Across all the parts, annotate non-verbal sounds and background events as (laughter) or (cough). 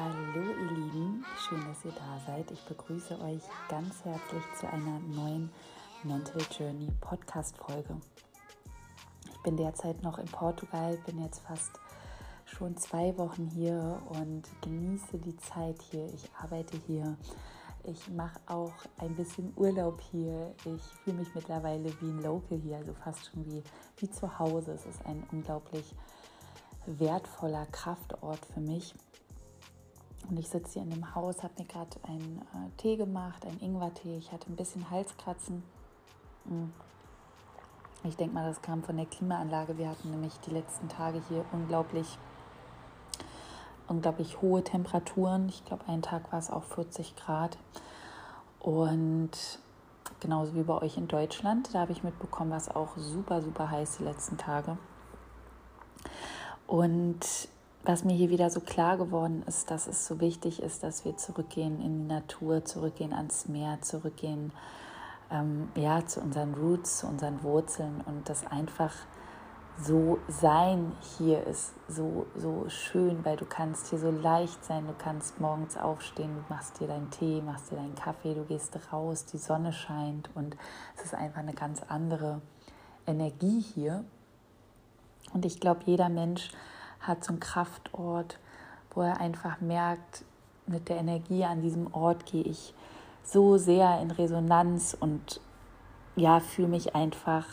Hallo ihr Lieben, schön, dass ihr da seid. Ich begrüße euch ganz herzlich zu einer neuen Mental Journey Podcast Folge. Ich bin derzeit noch in Portugal, bin jetzt fast schon zwei Wochen hier und genieße die Zeit hier. Ich arbeite hier. Ich mache auch ein bisschen Urlaub hier. Ich fühle mich mittlerweile wie ein Local hier, also fast schon wie, wie zu Hause. Es ist ein unglaublich wertvoller Kraftort für mich. Und ich sitze hier in dem Haus, habe mir gerade einen äh, Tee gemacht, einen Ingwertee. Ich hatte ein bisschen Halskratzen. Hm. Ich denke mal, das kam von der Klimaanlage. Wir hatten nämlich die letzten Tage hier unglaublich, unglaublich hohe Temperaturen. Ich glaube, einen Tag war es auch 40 Grad. Und genauso wie bei euch in Deutschland, da habe ich mitbekommen, war es auch super, super heiß die letzten Tage. Und was mir hier wieder so klar geworden ist, dass es so wichtig ist, dass wir zurückgehen in die Natur, zurückgehen ans Meer, zurückgehen ähm, ja, zu unseren Roots, zu unseren Wurzeln und das einfach so sein hier ist so, so schön, weil du kannst hier so leicht sein, du kannst morgens aufstehen, du machst dir deinen Tee, machst dir deinen Kaffee, du gehst raus, die Sonne scheint und es ist einfach eine ganz andere Energie hier. Und ich glaube, jeder Mensch hat so einen Kraftort, wo er einfach merkt, mit der Energie an diesem Ort gehe ich so sehr in Resonanz und ja, fühle mich einfach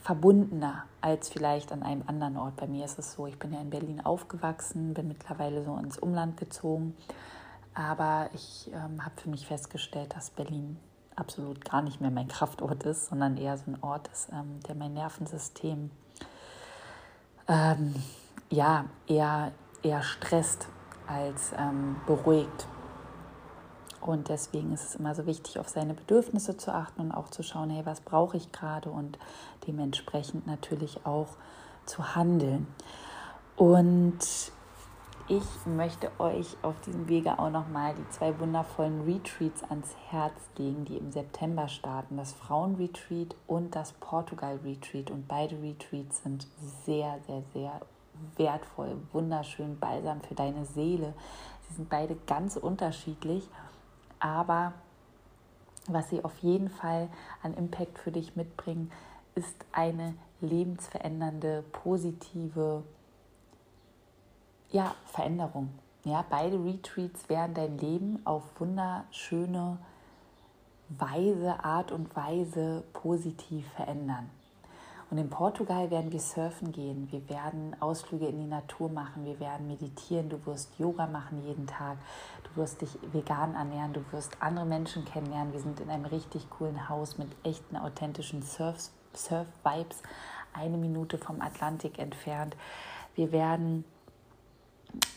verbundener als vielleicht an einem anderen Ort. Bei mir ist es so, ich bin ja in Berlin aufgewachsen, bin mittlerweile so ins Umland gezogen, aber ich ähm, habe für mich festgestellt, dass Berlin absolut gar nicht mehr mein Kraftort ist, sondern eher so ein Ort ist, ähm, der mein Nervensystem ähm, ja, eher, eher stresst als ähm, beruhigt. Und deswegen ist es immer so wichtig, auf seine Bedürfnisse zu achten und auch zu schauen, hey, was brauche ich gerade und dementsprechend natürlich auch zu handeln. Und ich möchte euch auf diesem Wege auch nochmal die zwei wundervollen Retreats ans Herz legen, die im September starten. Das Frauenretreat und das Portugal-Retreat. Und beide Retreats sind sehr, sehr, sehr wertvoll, wunderschön, balsam für deine Seele. Sie sind beide ganz unterschiedlich, aber was sie auf jeden Fall an Impact für dich mitbringen, ist eine lebensverändernde, positive ja, Veränderung. Ja, beide Retreats werden dein Leben auf wunderschöne Weise, Art und Weise positiv verändern. Und in Portugal werden wir surfen gehen, wir werden Ausflüge in die Natur machen, wir werden meditieren, du wirst Yoga machen jeden Tag, du wirst dich vegan ernähren, du wirst andere Menschen kennenlernen. Wir sind in einem richtig coolen Haus mit echten, authentischen Surf-Vibes, Surf eine Minute vom Atlantik entfernt. Wir werden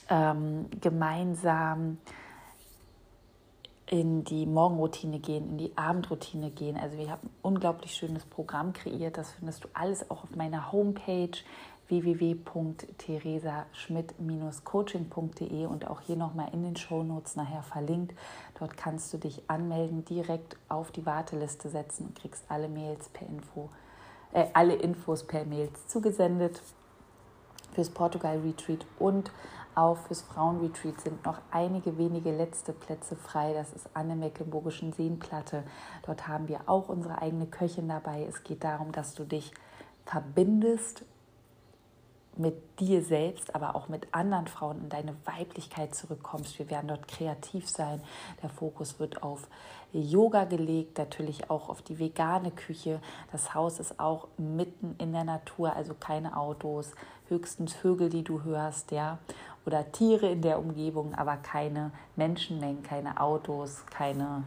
ähm, gemeinsam in die Morgenroutine gehen, in die Abendroutine gehen. Also wir haben ein unglaublich schönes Programm kreiert. Das findest du alles auch auf meiner Homepage www.theresaschmidt-coaching.de und auch hier nochmal in den Shownotes nachher verlinkt. Dort kannst du dich anmelden, direkt auf die Warteliste setzen und kriegst alle Mails per Info, äh, alle Infos per Mails zugesendet fürs Portugal Retreat und auch fürs Frauenretreat sind noch einige wenige letzte Plätze frei. Das ist an der Mecklenburgischen Seenplatte. Dort haben wir auch unsere eigene Köchin dabei. Es geht darum, dass du dich verbindest mit dir selbst, aber auch mit anderen Frauen in deine Weiblichkeit zurückkommst. Wir werden dort kreativ sein. Der Fokus wird auf Yoga gelegt, natürlich auch auf die vegane Küche. Das Haus ist auch mitten in der Natur, also keine Autos, höchstens Vögel, die du hörst, ja, oder Tiere in der Umgebung, aber keine Menschenmengen, keine Autos, keine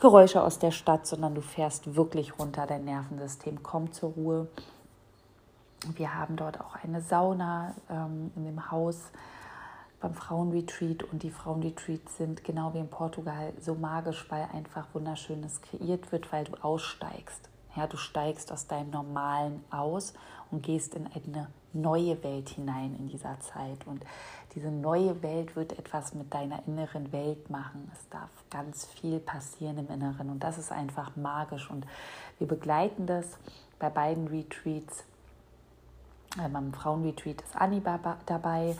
Geräusche aus der Stadt, sondern du fährst wirklich runter, dein Nervensystem kommt zur Ruhe. Wir haben dort auch eine Sauna ähm, in dem Haus beim Frauenretreat und die Frauenretreats sind genau wie in Portugal so magisch, weil einfach wunderschönes kreiert wird, weil du aussteigst. Ja, du steigst aus deinem Normalen aus und gehst in eine neue Welt hinein in dieser Zeit. Und diese neue Welt wird etwas mit deiner inneren Welt machen. Es darf ganz viel passieren im Inneren und das ist einfach magisch. Und wir begleiten das bei beiden Retreats. Beim Frauenretreat ist Anni dabei.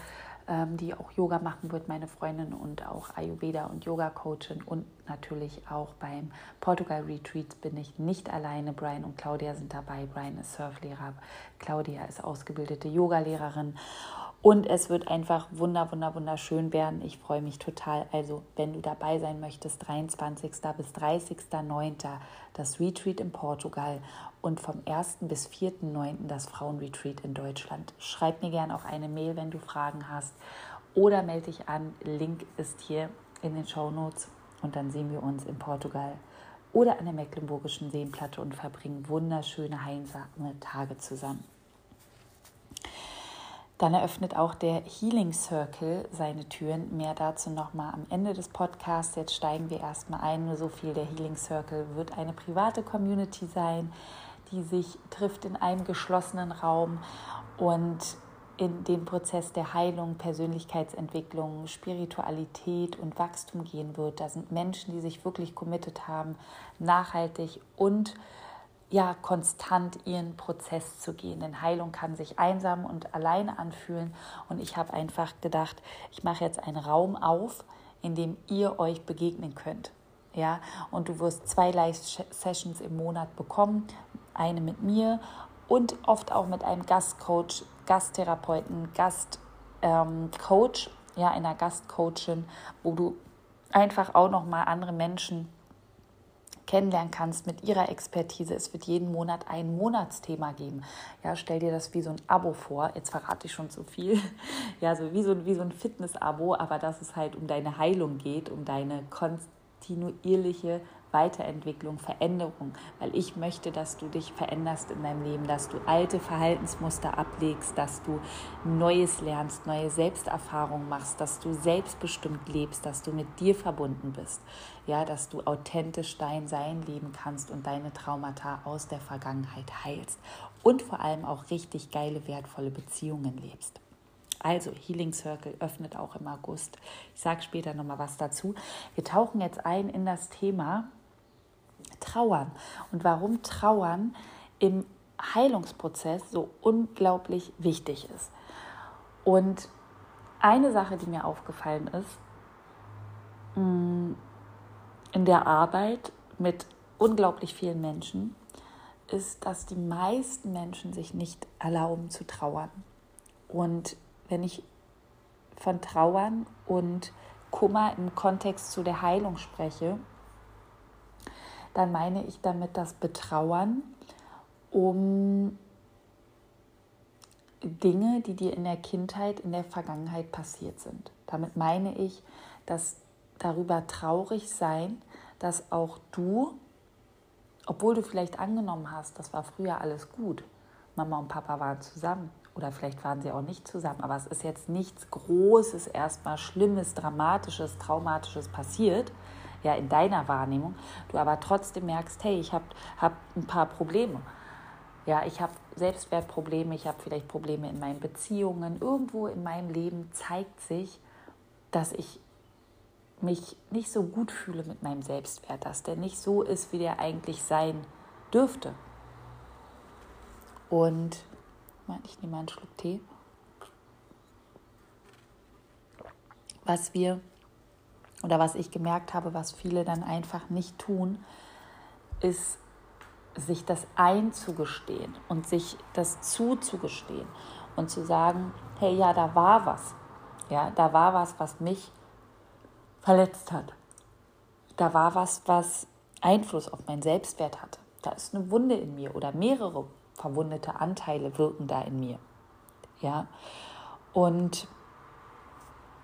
Ähm, die auch Yoga machen wird, meine Freundin und auch Ayurveda und Yoga-Coachin und natürlich auch beim Portugal Retreat bin ich nicht alleine. Brian und Claudia sind dabei. Brian ist Surflehrer, Claudia ist ausgebildete Yogalehrerin und es wird einfach wunder, wunder, wunderschön werden. Ich freue mich total. Also, wenn du dabei sein möchtest, 23. bis 30.09. das Retreat in Portugal und vom 1. bis 4.9. das Frauenretreat in Deutschland. Schreib mir gerne auch eine Mail, wenn du Fragen hast oder melde dich an. Link ist hier in den Show Notes und dann sehen wir uns in Portugal oder an der Mecklenburgischen Seenplatte und verbringen wunderschöne, heilsame Tage zusammen. Dann eröffnet auch der Healing Circle seine Türen. Mehr dazu nochmal am Ende des Podcasts. Jetzt steigen wir erstmal ein. Nur so viel. Der Healing Circle wird eine private Community sein, die sich trifft in einem geschlossenen Raum und in den Prozess der Heilung, Persönlichkeitsentwicklung, Spiritualität und Wachstum gehen wird. Da sind Menschen, die sich wirklich committed haben, nachhaltig und ja, konstant ihren Prozess zu gehen. Denn Heilung kann sich einsam und alleine anfühlen. Und ich habe einfach gedacht, ich mache jetzt einen Raum auf, in dem ihr euch begegnen könnt. Ja, und du wirst zwei Live-Sessions im Monat bekommen. Eine mit mir und oft auch mit einem Gastcoach, Gasttherapeuten, Gastcoach, ähm, ja, einer Gastcoachin, wo du einfach auch noch mal andere Menschen kennenlernen kannst mit ihrer Expertise. Es wird jeden Monat ein Monatsthema geben. Ja, stell dir das wie so ein Abo vor. Jetzt verrate ich schon zu viel. (laughs) Ja, so wie so, wie so ein Fitness-Abo, aber dass es halt um deine Heilung geht, um deine kontinuierliche Weiterentwicklung, Veränderung, weil ich möchte, dass du dich veränderst in deinem Leben, dass du alte Verhaltensmuster ablegst, dass du Neues lernst, neue Selbsterfahrungen machst, dass du selbstbestimmt lebst, dass du mit dir verbunden bist, ja, dass du authentisch dein Sein leben kannst und deine Traumata aus der Vergangenheit heilst und vor allem auch richtig geile, wertvolle Beziehungen lebst. Also Healing Circle öffnet auch im August. Ich sage später nochmal was dazu. Wir tauchen jetzt ein in das Thema Trauern und warum Trauern im Heilungsprozess so unglaublich wichtig ist. Und eine Sache, die mir aufgefallen ist, mm, in der Arbeit mit unglaublich vielen Menschen, ist, dass die meisten Menschen sich nicht erlauben zu trauern. Und wenn ich von Trauern und Kummer im Kontext zu der Heilung spreche, dann meine ich damit das Betrauern um Dinge, die dir in der Kindheit, in der Vergangenheit passiert sind. Damit meine ich, dass darüber traurig sein, dass auch du, obwohl du vielleicht angenommen hast, das war früher alles gut, Mama und Papa waren zusammen oder vielleicht waren sie auch nicht zusammen, aber es ist jetzt nichts Großes, erstmal Schlimmes, Dramatisches, Traumatisches passiert, ja in deiner Wahrnehmung, du aber trotzdem merkst, hey, ich habe hab ein paar Probleme. Ja, ich habe Selbstwertprobleme, ich habe vielleicht Probleme in meinen Beziehungen. Irgendwo in meinem Leben zeigt sich, dass ich mich nicht so gut fühle mit meinem Selbstwert, dass der nicht so ist, wie der eigentlich sein dürfte. Und ich nehme mal einen Schluck Tee. Was wir oder was ich gemerkt habe, was viele dann einfach nicht tun, ist sich das einzugestehen und sich das zuzugestehen und zu sagen, hey, ja, da war was. Ja, da war was, was mich verletzt hat. Da war was, was Einfluss auf meinen Selbstwert hatte. Da ist eine Wunde in mir oder mehrere verwundete Anteile wirken da in mir. Ja. Und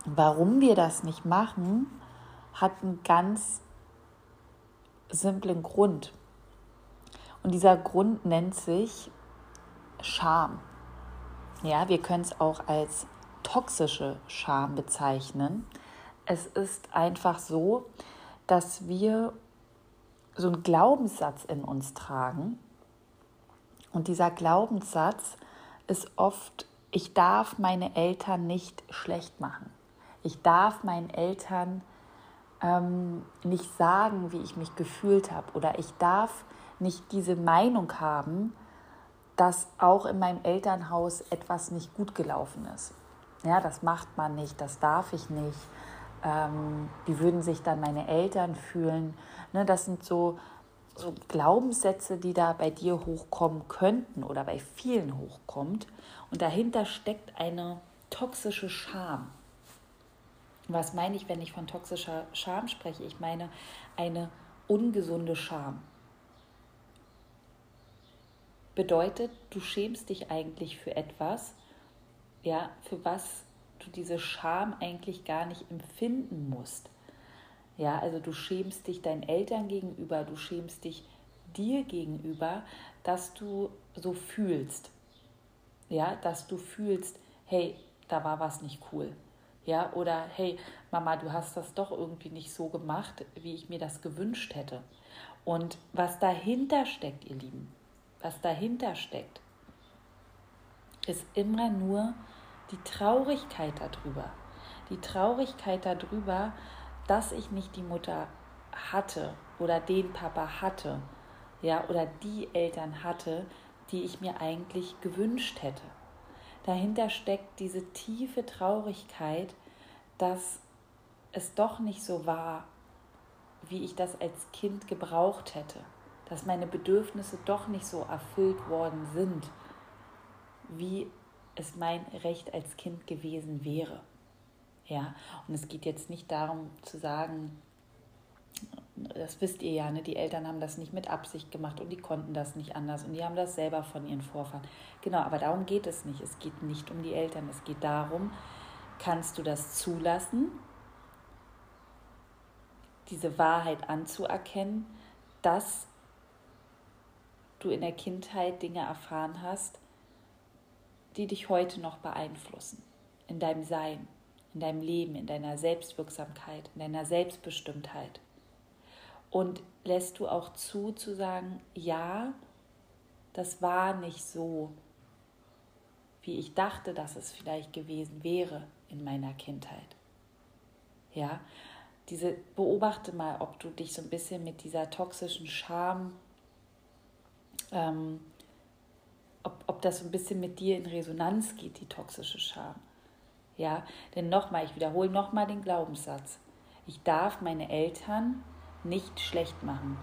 warum wir das nicht machen, hat einen ganz simplen Grund. Und dieser Grund nennt sich Scham. Ja, wir können es auch als toxische Scham bezeichnen. Es ist einfach so, dass wir so einen Glaubenssatz in uns tragen. Und dieser Glaubenssatz ist oft, ich darf meine Eltern nicht schlecht machen. Ich darf meinen Eltern ähm, nicht sagen, wie ich mich gefühlt habe. Oder ich darf nicht diese Meinung haben, dass auch in meinem Elternhaus etwas nicht gut gelaufen ist. Ja, das macht man nicht, das darf ich nicht. Ähm, wie würden sich dann meine Eltern fühlen? Ne, das sind so, so Glaubenssätze, die da bei dir hochkommen könnten oder bei vielen hochkommt. Und dahinter steckt eine toxische Scham. Was meine ich, wenn ich von toxischer Scham spreche? Ich meine eine ungesunde Scham. Bedeutet, du schämst dich eigentlich für etwas, ja, für was du diese Scham eigentlich gar nicht empfinden musst. Ja, also du schämst dich deinen Eltern gegenüber, du schämst dich dir gegenüber, dass du so fühlst. Ja, dass du fühlst, hey, da war was nicht cool. Ja, oder hey, Mama, du hast das doch irgendwie nicht so gemacht, wie ich mir das gewünscht hätte. Und was dahinter steckt, ihr Lieben, was dahinter steckt, ist immer nur die Traurigkeit darüber. Die Traurigkeit darüber, dass ich nicht die Mutter hatte oder den Papa hatte, ja, oder die Eltern hatte, die ich mir eigentlich gewünscht hätte. Dahinter steckt diese tiefe Traurigkeit, dass es doch nicht so war, wie ich das als Kind gebraucht hätte, dass meine Bedürfnisse doch nicht so erfüllt worden sind, wie es mein Recht als Kind gewesen wäre. Ja, und es geht jetzt nicht darum zu sagen, das wisst ihr ja, ne? die Eltern haben das nicht mit Absicht gemacht und die konnten das nicht anders und die haben das selber von ihren Vorfahren. Genau, aber darum geht es nicht. Es geht nicht um die Eltern, es geht darum, kannst du das zulassen, diese Wahrheit anzuerkennen, dass du in der Kindheit Dinge erfahren hast, die dich heute noch beeinflussen, in deinem Sein, in deinem Leben, in deiner Selbstwirksamkeit, in deiner Selbstbestimmtheit. Und lässt du auch zu, zu sagen, ja, das war nicht so, wie ich dachte, dass es vielleicht gewesen wäre in meiner Kindheit. Ja, diese beobachte mal, ob du dich so ein bisschen mit dieser toxischen Scham ähm, ob, ob das so ein bisschen mit dir in Resonanz geht, die toxische Scham. Ja, denn nochmal, ich wiederhole nochmal den Glaubenssatz. Ich darf meine Eltern nicht schlecht machen.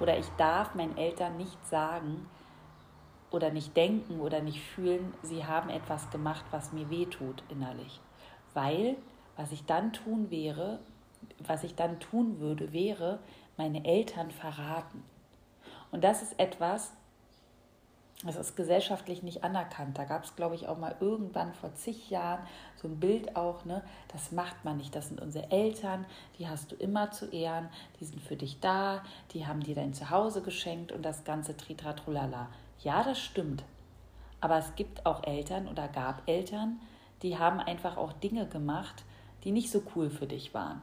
Oder ich darf meinen Eltern nicht sagen oder nicht denken oder nicht fühlen, sie haben etwas gemacht, was mir wehtut innerlich. Weil, was ich dann tun wäre, was ich dann tun würde, wäre, meine Eltern verraten. Und das ist etwas, das ist gesellschaftlich nicht anerkannt. Da gab es, glaube ich, auch mal irgendwann vor zig Jahren so ein Bild auch, ne? Das macht man nicht. Das sind unsere Eltern, die hast du immer zu ehren, die sind für dich da, die haben dir dein Zuhause geschenkt und das ganze Tritratrulala. Ja, das stimmt. Aber es gibt auch Eltern oder gab Eltern, die haben einfach auch Dinge gemacht, die nicht so cool für dich waren.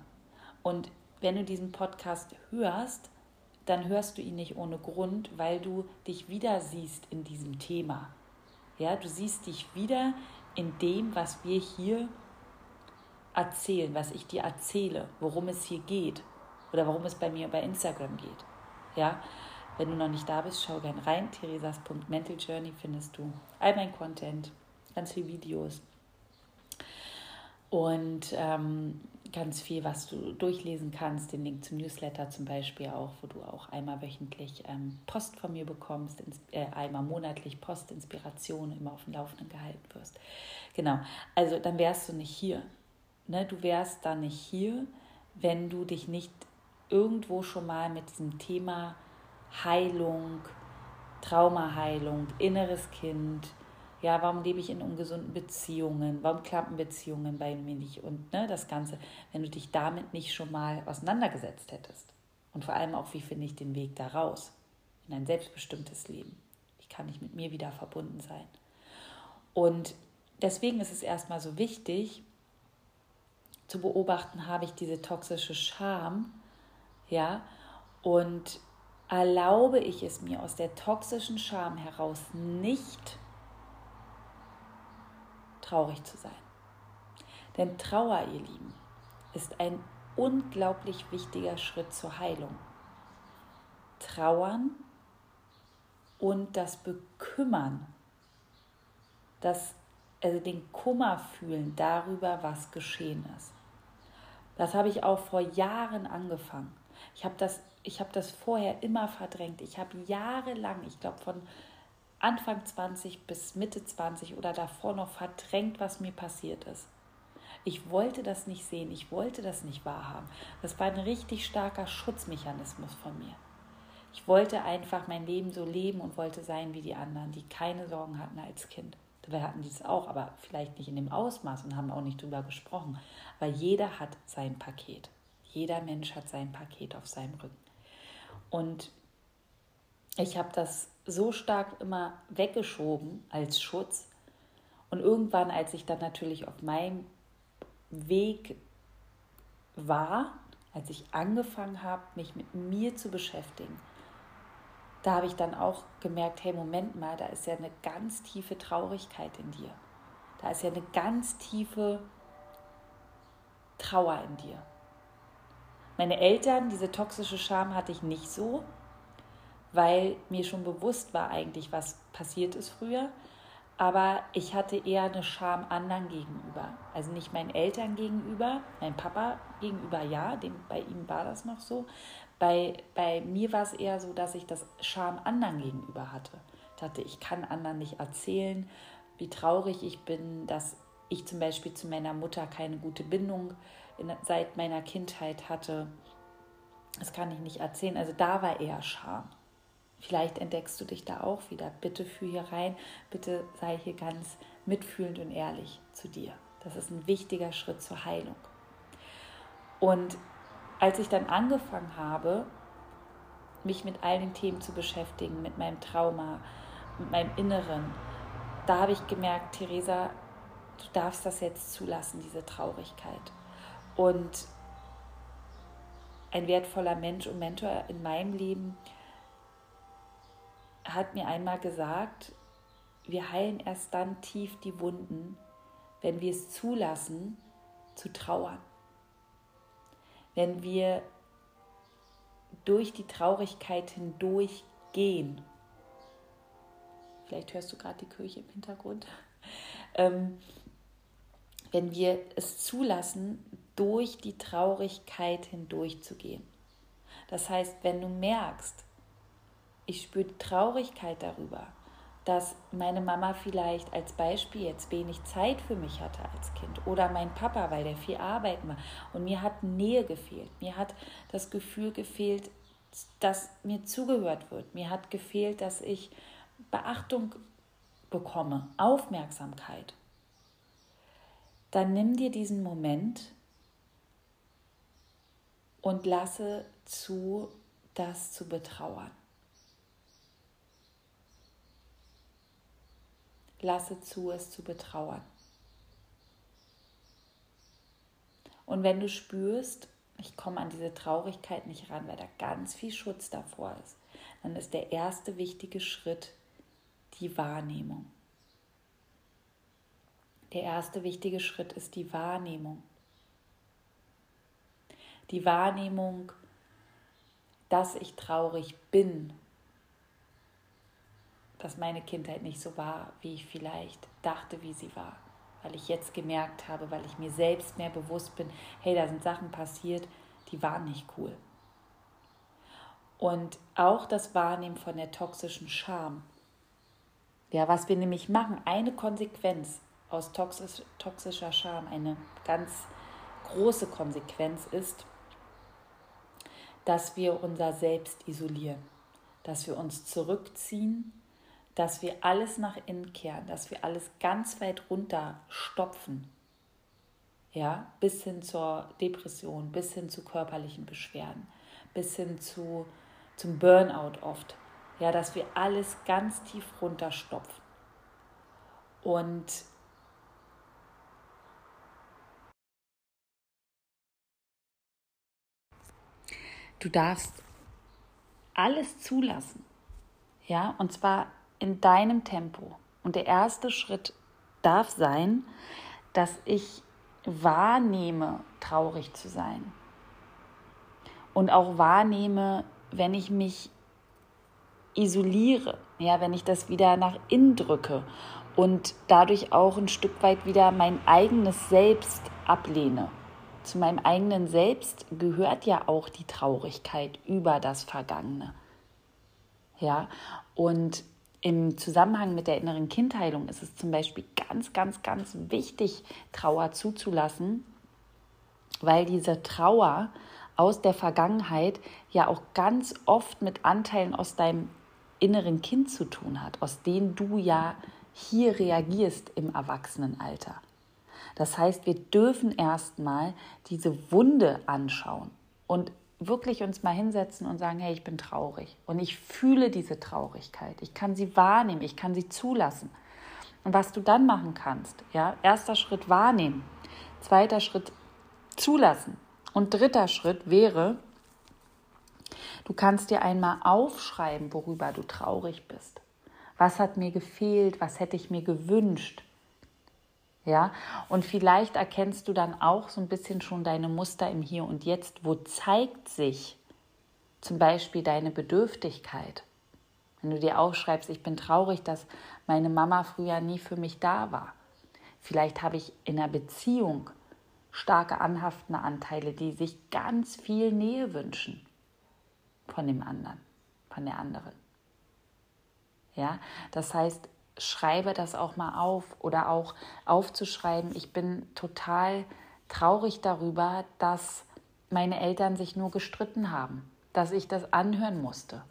Und wenn du diesen Podcast hörst, dann hörst du ihn nicht ohne Grund, weil du dich wieder siehst in diesem Thema. Ja, du siehst dich wieder in dem, was wir hier erzählen, was ich dir erzähle, worum es hier geht oder worum es bei mir bei Instagram geht. Ja, wenn du noch nicht da bist, schau gern rein. Theresas.mentaljourney findest du all mein Content, ganz viele Videos und ähm, ganz viel, was du durchlesen kannst, den Link zum Newsletter zum Beispiel auch, wo du auch einmal wöchentlich ähm, Post von mir bekommst, ins, äh, einmal monatlich Postinspiration, immer auf dem Laufenden gehalten wirst. Genau, also dann wärst du nicht hier. Ne? Du wärst dann nicht hier, wenn du dich nicht irgendwo schon mal mit diesem Thema Heilung, Traumaheilung, inneres Kind, ja, warum lebe ich in ungesunden Beziehungen? Warum klappen Beziehungen bei mir nicht? Und ne, das Ganze, wenn du dich damit nicht schon mal auseinandergesetzt hättest. Und vor allem auch, wie finde ich den Weg da raus in ein selbstbestimmtes Leben? Wie kann ich mit mir wieder verbunden sein? Und deswegen ist es erstmal so wichtig, zu beobachten, habe ich diese toxische Scham, ja, und erlaube ich es mir aus der toxischen Scham heraus nicht traurig zu sein. Denn Trauer, ihr Lieben, ist ein unglaublich wichtiger Schritt zur Heilung. Trauern und das Bekümmern, das also den Kummer fühlen darüber, was geschehen ist. Das habe ich auch vor Jahren angefangen. Ich habe das, ich habe das vorher immer verdrängt. Ich habe jahrelang, ich glaube von Anfang 20 bis Mitte 20 oder davor noch verdrängt, was mir passiert ist. Ich wollte das nicht sehen, ich wollte das nicht wahrhaben. Das war ein richtig starker Schutzmechanismus von mir. Ich wollte einfach mein Leben so leben und wollte sein wie die anderen, die keine Sorgen hatten als Kind. Dabei hatten die es auch, aber vielleicht nicht in dem Ausmaß und haben auch nicht drüber gesprochen. Aber jeder hat sein Paket. Jeder Mensch hat sein Paket auf seinem Rücken. Und ich habe das so stark immer weggeschoben als Schutz. Und irgendwann, als ich dann natürlich auf meinem Weg war, als ich angefangen habe, mich mit mir zu beschäftigen, da habe ich dann auch gemerkt, hey, Moment mal, da ist ja eine ganz tiefe Traurigkeit in dir. Da ist ja eine ganz tiefe Trauer in dir. Meine Eltern, diese toxische Scham hatte ich nicht so, weil mir schon bewusst war eigentlich, was passiert ist früher. Aber ich hatte eher eine Scham anderen gegenüber. Also nicht meinen Eltern gegenüber, mein Papa gegenüber ja, dem, bei ihm war das noch so, bei, bei mir war es eher so, dass ich das Scham anderen gegenüber hatte. Ich dachte, ich kann anderen nicht erzählen, wie traurig ich bin, dass ich zum Beispiel zu meiner Mutter keine gute Bindung in, seit meiner Kindheit hatte. Das kann ich nicht erzählen. Also da war eher Scham. Vielleicht entdeckst du dich da auch wieder. Bitte fühl hier rein. Bitte sei hier ganz mitfühlend und ehrlich zu dir. Das ist ein wichtiger Schritt zur Heilung. Und als ich dann angefangen habe, mich mit all den Themen zu beschäftigen, mit meinem Trauma, mit meinem Inneren, da habe ich gemerkt, Theresa, du darfst das jetzt zulassen, diese Traurigkeit. Und ein wertvoller Mensch und Mentor in meinem Leben hat mir einmal gesagt, wir heilen erst dann tief die Wunden, wenn wir es zulassen, zu trauern wenn wir durch die Traurigkeit hindurch gehen. Vielleicht hörst du gerade die Kirche im Hintergrund. (laughs) Ähm, wenn wir es zulassen, durch die Traurigkeit hindurchzugehen. Das heißt, wenn du merkst, ich spüre Traurigkeit darüber, dass meine Mama vielleicht als Beispiel jetzt wenig Zeit für mich hatte als Kind oder mein Papa, weil der viel arbeiten war und mir hat Nähe gefehlt. Mir hat das Gefühl gefehlt, dass mir zugehört wird. Mir hat gefehlt, dass ich Beachtung bekomme, Aufmerksamkeit. Dann nimm dir diesen Moment und lasse zu, das zu betrauern. Lasse zu, es zu betrauern. Und wenn du spürst, ich komme an diese Traurigkeit nicht ran, weil da ganz viel Schutz davor ist, dann ist der erste wichtige Schritt die Wahrnehmung. Der erste wichtige Schritt ist die Wahrnehmung. Die Wahrnehmung, dass ich traurig bin dass meine Kindheit nicht so war, wie ich vielleicht dachte, wie sie war. Weil ich jetzt gemerkt habe, weil ich mir selbst mehr bewusst bin, hey, da sind Sachen passiert, die waren nicht cool. Und auch das Wahrnehmen von der toxischen Scham. Ja, was wir nämlich machen, eine Konsequenz aus toxisch, toxischer Scham, eine ganz große Konsequenz ist, dass wir unser Selbst isolieren, dass wir uns zurückziehen dass wir alles nach innen kehren, dass wir alles ganz weit runter stopfen. Ja, bis hin zur Depression, bis hin zu körperlichen Beschwerden, bis hin zu, zum Burnout oft. Ja, dass wir alles ganz tief runterstopfen. Und du darfst alles zulassen. Ja, und zwar in deinem Tempo. Und der erste Schritt darf sein, dass ich wahrnehme, traurig zu sein. Und auch wahrnehme, wenn ich mich isoliere, ja, wenn ich das wieder nach innen drücke und dadurch auch ein Stück weit wieder mein eigenes Selbst ablehne. Zu meinem eigenen Selbst gehört ja auch die Traurigkeit über das Vergangene. Ja, und im Zusammenhang mit der inneren Kindheilung ist es zum Beispiel ganz, ganz, ganz wichtig, Trauer zuzulassen, weil diese Trauer aus der Vergangenheit ja auch ganz oft mit Anteilen aus deinem inneren Kind zu tun hat, aus denen du ja hier reagierst im Erwachsenenalter. Das heißt, wir dürfen erstmal diese Wunde anschauen und wirklich uns mal hinsetzen und sagen, hey, ich bin traurig und ich fühle diese Traurigkeit. Ich kann sie wahrnehmen, ich kann sie zulassen. Und was du dann machen kannst, ja, erster Schritt wahrnehmen, zweiter Schritt zulassen und dritter Schritt wäre, du kannst dir einmal aufschreiben, worüber du traurig bist. Was hat mir gefehlt? Was hätte ich mir gewünscht? Ja, und vielleicht erkennst du dann auch so ein bisschen schon deine Muster im Hier und Jetzt. Wo zeigt sich zum Beispiel deine Bedürftigkeit? Wenn du dir aufschreibst, ich bin traurig, dass meine Mama früher nie für mich da war. Vielleicht habe ich in einer Beziehung starke anhaftende Anteile, die sich ganz viel Nähe wünschen von dem anderen, von der anderen. Ja, das heißt, schreibe das auch mal auf oder auch aufzuschreiben, ich bin total traurig darüber, dass meine Eltern sich nur gestritten haben, dass ich das anhören musste.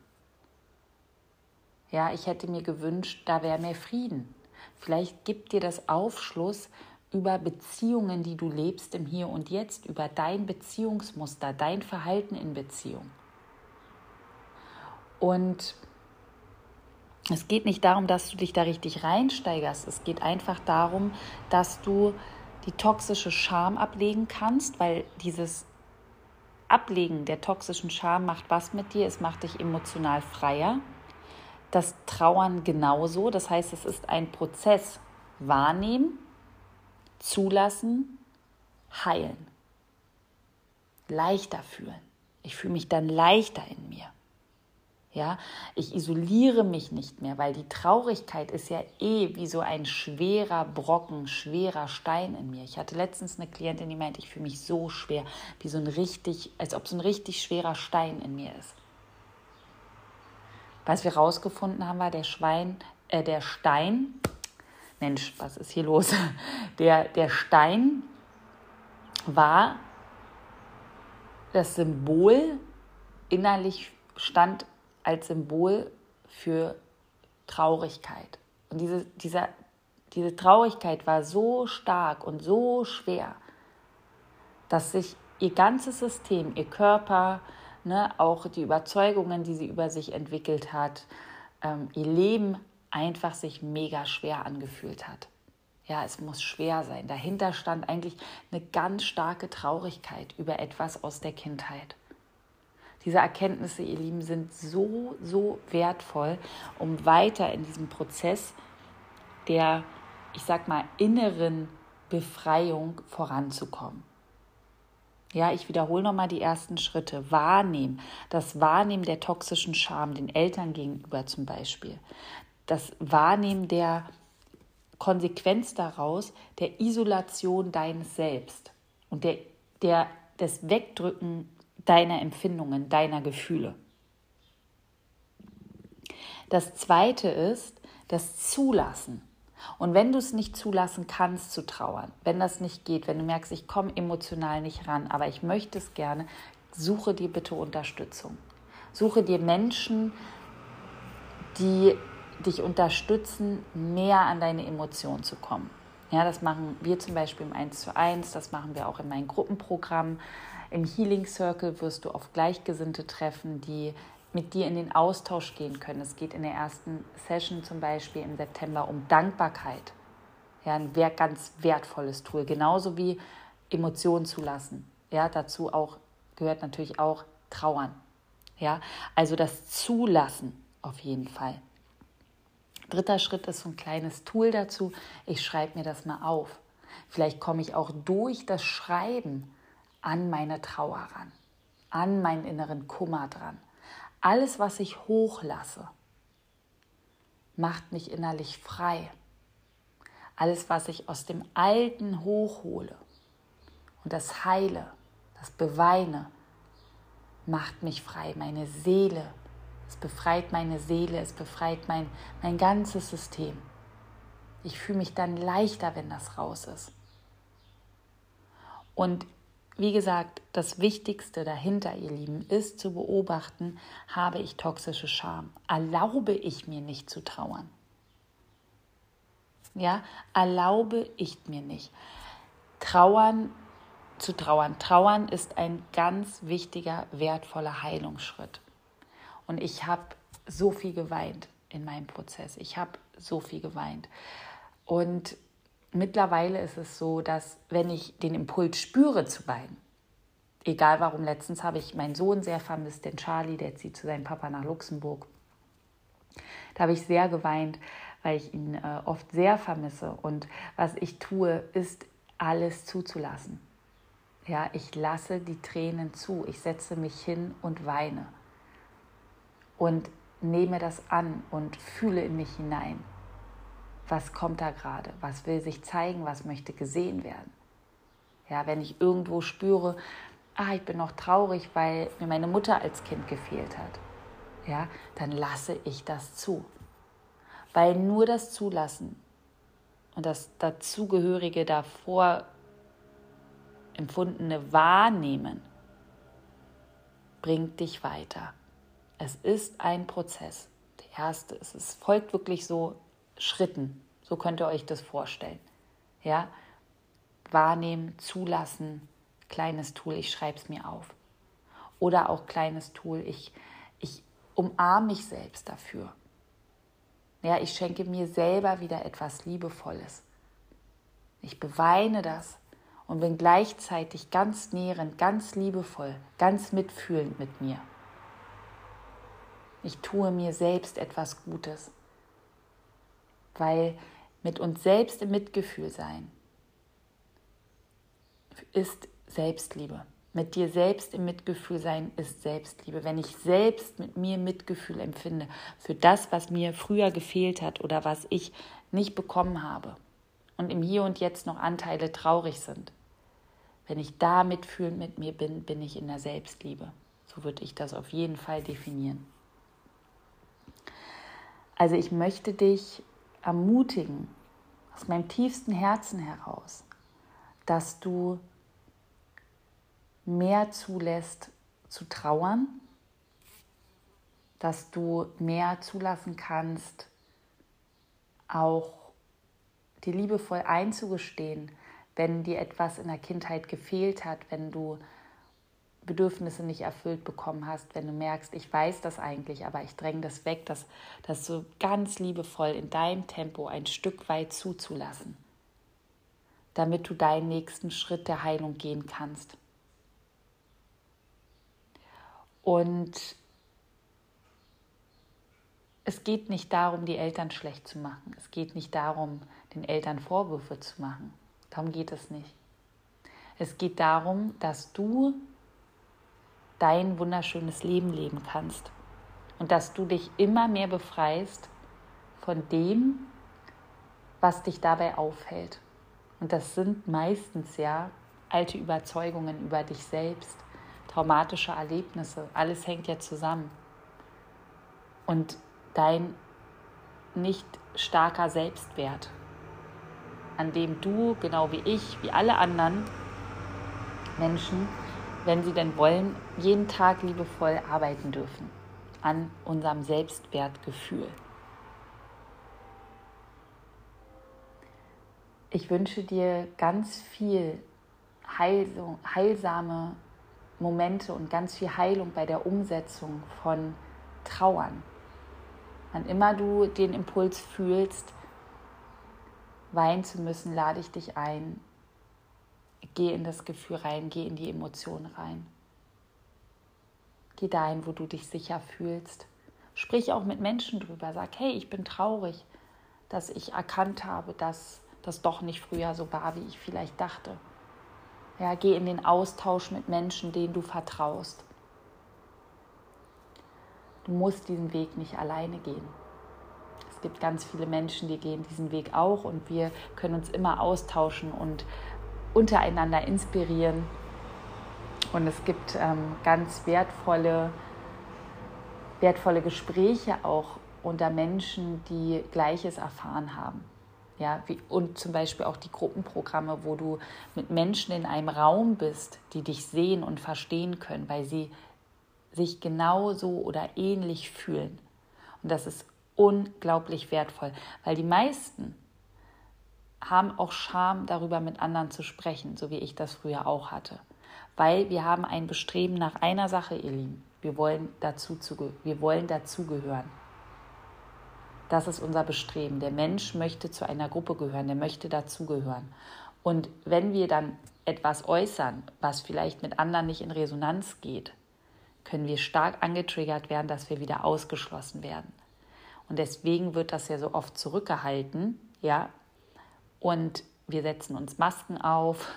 Ja, ich hätte mir gewünscht, da wäre mehr Frieden. Vielleicht gibt dir das Aufschluss über Beziehungen, die du lebst im Hier und Jetzt, über dein Beziehungsmuster, dein Verhalten in Beziehung. Und es geht nicht darum, dass du dich da richtig reinsteigerst. Es geht einfach darum, dass du die toxische Scham ablegen kannst, weil dieses Ablegen der toxischen Scham macht was mit dir? Es macht dich emotional freier. Das Trauern genauso. Das heißt, es ist ein Prozess. Wahrnehmen, zulassen, heilen. Leichter fühlen. Ich fühle mich dann leichter in mir. Ja, ich isoliere mich nicht mehr, weil die Traurigkeit ist ja eh wie so ein schwerer Brocken, schwerer Stein in mir. Ich hatte letztens eine Klientin, die meinte, ich fühle mich so schwer, wie so ein richtig, als ob so ein richtig schwerer Stein in mir ist. Was wir rausgefunden haben, war der Schwein, äh, der Stein. Mensch, was ist hier los? (laughs) Der, der Stein war das Symbol innerlich stand als Symbol für Traurigkeit. Und diese, diese, diese Traurigkeit war so stark und so schwer, dass sich ihr ganzes System, ihr Körper, ne, auch die Überzeugungen, die sie über sich entwickelt hat, ähm, ihr Leben einfach sich mega schwer angefühlt hat. Ja, es muss schwer sein. Dahinter stand eigentlich eine ganz starke Traurigkeit über etwas aus der Kindheit. Diese Erkenntnisse, ihr Lieben, sind so, so wertvoll, um weiter in diesem Prozess der, ich sag mal, inneren Befreiung voranzukommen. Ja, ich wiederhole nochmal die ersten Schritte. Wahrnehmen, das Wahrnehmen der toxischen Scham den Eltern gegenüber zum Beispiel. Das Wahrnehmen der Konsequenz daraus, der Isolation deines Selbst und der, der, des Wegdrücken deiner Empfindungen, deiner Gefühle. Das zweite ist das Zulassen. Und wenn du es nicht zulassen kannst zu trauern, wenn das nicht geht, wenn du merkst, ich komme emotional nicht ran, aber ich möchte es gerne, suche dir bitte Unterstützung. Suche dir Menschen, die dich unterstützen, näher an deine Emotionen zu kommen. Ja, das machen wir zum Beispiel im 1 zu 1, das machen wir auch in meinen Gruppenprogrammen. Im Healing Circle wirst du auf Gleichgesinnte treffen, die mit dir in den Austausch gehen können. Es geht in der ersten Session zum Beispiel im September um Dankbarkeit. Ja, ein ganz wertvolles Tool, genauso wie Emotionen zulassen. Ja, dazu auch gehört natürlich auch Trauern. Ja, also das Zulassen auf jeden Fall. Dritter Schritt ist so ein kleines Tool dazu. Ich schreibe mir das mal auf. Vielleicht komme ich auch durch das Schreiben an meine Trauer ran, an meinen inneren Kummer dran. Alles, was ich hochlasse, macht mich innerlich frei. alles, was ich aus dem Alten hochhole und das heile, das beweine, macht mich frei. Meine Seele, es befreit meine Seele, es befreit mein, mein ganzes System. Ich fühle mich dann leichter, wenn das raus ist. Und wie gesagt, das Wichtigste dahinter, ihr Lieben, ist zu beobachten, habe ich toxische Scham? Erlaube ich mir nicht zu trauern? Ja, erlaube ich mir nicht. Trauern zu trauern. Trauern ist ein ganz wichtiger, wertvoller Heilungsschritt. Und ich habe so viel geweint in meinem Prozess. Ich habe so viel geweint. Und mittlerweile ist es so, dass wenn ich den Impuls spüre zu weinen, egal warum, letztens habe ich meinen Sohn sehr vermisst, den Charlie, der zieht zu seinem Papa nach Luxemburg. Da habe ich sehr geweint, weil ich ihn äh, oft sehr vermisse. Und was ich tue, ist alles zuzulassen. Ja, ich lasse die Tränen zu. Ich setze mich hin und weine. Und nehme das an und fühle in mich hinein was kommt da gerade, was will sich zeigen, was möchte gesehen werden. Ja, wenn ich irgendwo spüre, ah, ich bin noch traurig, weil mir meine Mutter als Kind gefehlt hat, ja, dann lasse ich das zu. Weil nur das Zulassen und das dazugehörige davor empfundene Wahrnehmen bringt dich weiter. Es ist ein Prozess. Der erste, es folgt wirklich so Schritten. So könnt ihr euch das vorstellen. Ja? Wahrnehmen, zulassen, kleines Tool, ich schreibe es mir auf. Oder auch kleines Tool, ich, ich umarme mich selbst dafür. Ja, ich schenke mir selber wieder etwas Liebevolles. Ich beweine das und bin gleichzeitig ganz nährend, ganz liebevoll, ganz mitfühlend mit mir. Ich tue mir selbst etwas Gutes weil mit uns selbst im Mitgefühl sein ist Selbstliebe. Mit dir selbst im Mitgefühl sein ist Selbstliebe. Wenn ich selbst mit mir Mitgefühl empfinde für das, was mir früher gefehlt hat oder was ich nicht bekommen habe und im Hier und Jetzt noch Anteile traurig sind, wenn ich da mitfühlend mit mir bin, bin ich in der Selbstliebe. So würde ich das auf jeden Fall definieren. Also ich möchte dich ermutigen, aus meinem tiefsten Herzen heraus, dass du mehr zulässt zu trauern, dass du mehr zulassen kannst, auch dir liebevoll einzugestehen, wenn dir etwas in der Kindheit gefehlt hat, wenn du Bedürfnisse nicht erfüllt bekommen hast, wenn du merkst, ich weiß das eigentlich, aber ich dränge das weg, das, das so ganz liebevoll in deinem Tempo ein Stück weit zuzulassen, damit du deinen nächsten Schritt der Heilung gehen kannst. Und es geht nicht darum, die Eltern schlecht zu machen. Es geht nicht darum, den Eltern Vorwürfe zu machen. Darum geht es nicht. Es geht darum, dass du dein wunderschönes Leben leben kannst und dass du dich immer mehr befreist von dem, was dich dabei aufhält. Und das sind meistens ja alte Überzeugungen über dich selbst, traumatische Erlebnisse, alles hängt ja zusammen. Und dein nicht starker Selbstwert, an dem du, genau wie ich, wie alle anderen Menschen, wenn sie denn wollen, jeden Tag liebevoll arbeiten dürfen an unserem Selbstwertgefühl. Ich wünsche dir ganz viel Heilung, heilsame Momente und ganz viel Heilung bei der Umsetzung von Trauern. Wann immer du den Impuls fühlst, weinen zu müssen, lade ich dich ein, Geh in das Gefühl rein, geh in die Emotion rein. Geh dahin, wo du dich sicher fühlst. Sprich auch mit Menschen drüber. Sag, hey, ich bin traurig, dass ich erkannt habe, dass das doch nicht früher so war, wie ich vielleicht dachte. Ja, geh in den Austausch mit Menschen, denen du vertraust. Du musst diesen Weg nicht alleine gehen. Es gibt ganz viele Menschen, die gehen diesen Weg auch und wir können uns immer austauschen und untereinander inspirieren. Und es gibt ähm, ganz wertvolle, wertvolle Gespräche auch unter Menschen, die Gleiches erfahren haben. Ja, wie, und zum Beispiel auch die Gruppenprogramme, wo du mit Menschen in einem Raum bist, die dich sehen und verstehen können, weil sie sich genauso oder ähnlich fühlen. Und das ist unglaublich wertvoll, weil die meisten haben auch Scham darüber mit anderen zu sprechen, so wie ich das früher auch hatte. Weil wir haben ein Bestreben nach einer Sache, ihr Lieben. Wir wollen, dazu, wir wollen dazugehören. Das ist unser Bestreben. Der Mensch möchte zu einer Gruppe gehören, der möchte dazugehören. Und wenn wir dann etwas äußern, was vielleicht mit anderen nicht in Resonanz geht, können wir stark angetriggert werden, dass wir wieder ausgeschlossen werden. Und deswegen wird das ja so oft zurückgehalten, ja. Und wir setzen uns Masken auf,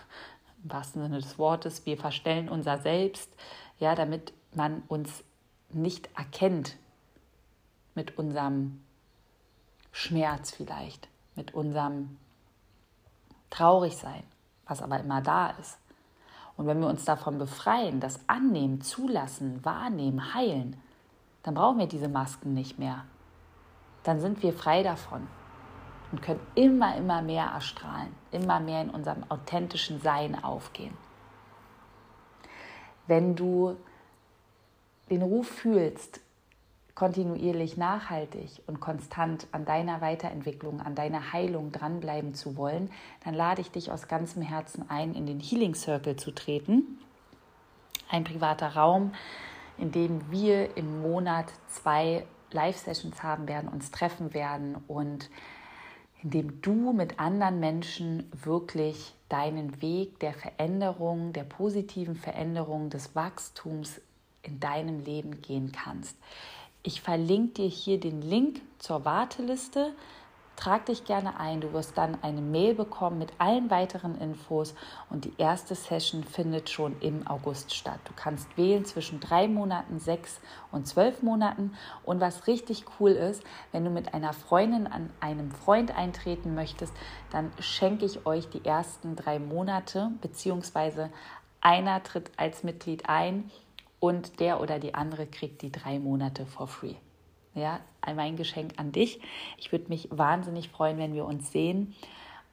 im wahrsten Sinne des Wortes, wir verstellen unser Selbst, ja, damit man uns nicht erkennt mit unserem Schmerz vielleicht, mit unserem Traurigsein, was aber immer da ist. Und wenn wir uns davon befreien, das annehmen, zulassen, wahrnehmen, heilen, dann brauchen wir diese Masken nicht mehr. Dann sind wir frei davon und können immer, immer mehr erstrahlen, immer mehr in unserem authentischen Sein aufgehen. Wenn du den Ruf fühlst, kontinuierlich nachhaltig und konstant an deiner Weiterentwicklung, an deiner Heilung dranbleiben zu wollen, dann lade ich dich aus ganzem Herzen ein, in den Healing Circle zu treten. Ein privater Raum, in dem wir im Monat zwei Live-Sessions haben werden, uns treffen werden und in dem du mit anderen Menschen wirklich deinen Weg der Veränderung, der positiven Veränderung, des Wachstums in deinem Leben gehen kannst. Ich verlinke dir hier den Link zur Warteliste. Trag dich gerne ein. Du wirst dann eine Mail bekommen mit allen weiteren Infos und die erste Session findet schon im August statt. Du kannst wählen zwischen drei Monaten, sechs und zwölf Monaten. Und was richtig cool ist, wenn du mit einer Freundin an einem Freund eintreten möchtest, dann schenke ich euch die ersten drei Monate, beziehungsweise einer tritt als Mitglied ein und der oder die andere kriegt die drei Monate for free. Ja, mein Geschenk an dich. Ich würde mich wahnsinnig freuen, wenn wir uns sehen.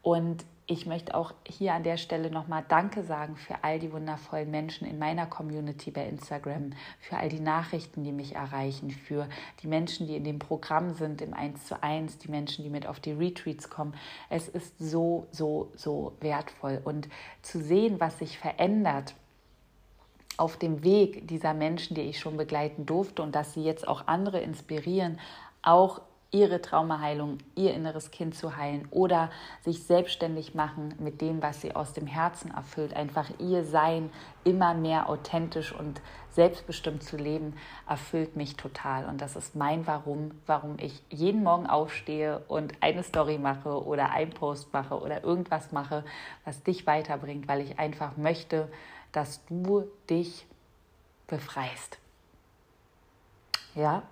Und ich möchte auch hier an der Stelle nochmal Danke sagen für all die wundervollen Menschen in meiner Community bei Instagram, für all die Nachrichten, die mich erreichen, für die Menschen, die in dem Programm sind, im 1 zu 1, die Menschen, die mit auf die Retreats kommen. Es ist so, so, so wertvoll. Und zu sehen, was sich verändert, auf dem Weg dieser Menschen, die ich schon begleiten durfte und dass sie jetzt auch andere inspirieren, auch ihre Traumaheilung, ihr inneres Kind zu heilen oder sich selbstständig machen mit dem, was sie aus dem Herzen erfüllt, einfach ihr Sein immer mehr authentisch und selbstbestimmt zu leben, erfüllt mich total. Und das ist mein Warum, warum ich jeden Morgen aufstehe und eine Story mache oder einen Post mache oder irgendwas mache, was dich weiterbringt, weil ich einfach möchte, dass du dich befreist. Ja,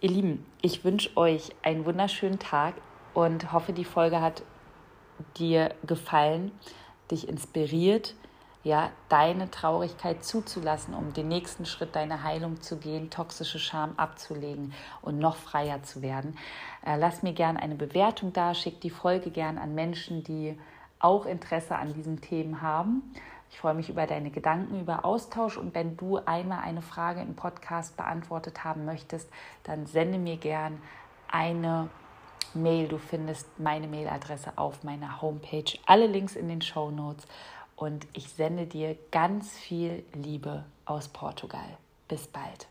ihr Lieben, ich wünsche euch einen wunderschönen Tag und hoffe, die Folge hat dir gefallen, dich inspiriert, ja, deine Traurigkeit zuzulassen, um den nächsten Schritt deiner Heilung zu gehen, toxische Scham abzulegen und noch freier zu werden. Äh, lass mir gerne eine Bewertung da, schick die Folge gern an Menschen, die auch Interesse an diesen Themen haben. Ich freue mich über deine Gedanken, über Austausch und wenn du einmal eine Frage im Podcast beantwortet haben möchtest, dann sende mir gern eine Mail. Du findest meine Mailadresse auf meiner Homepage. Alle Links in den Show Notes und ich sende dir ganz viel Liebe aus Portugal. Bis bald.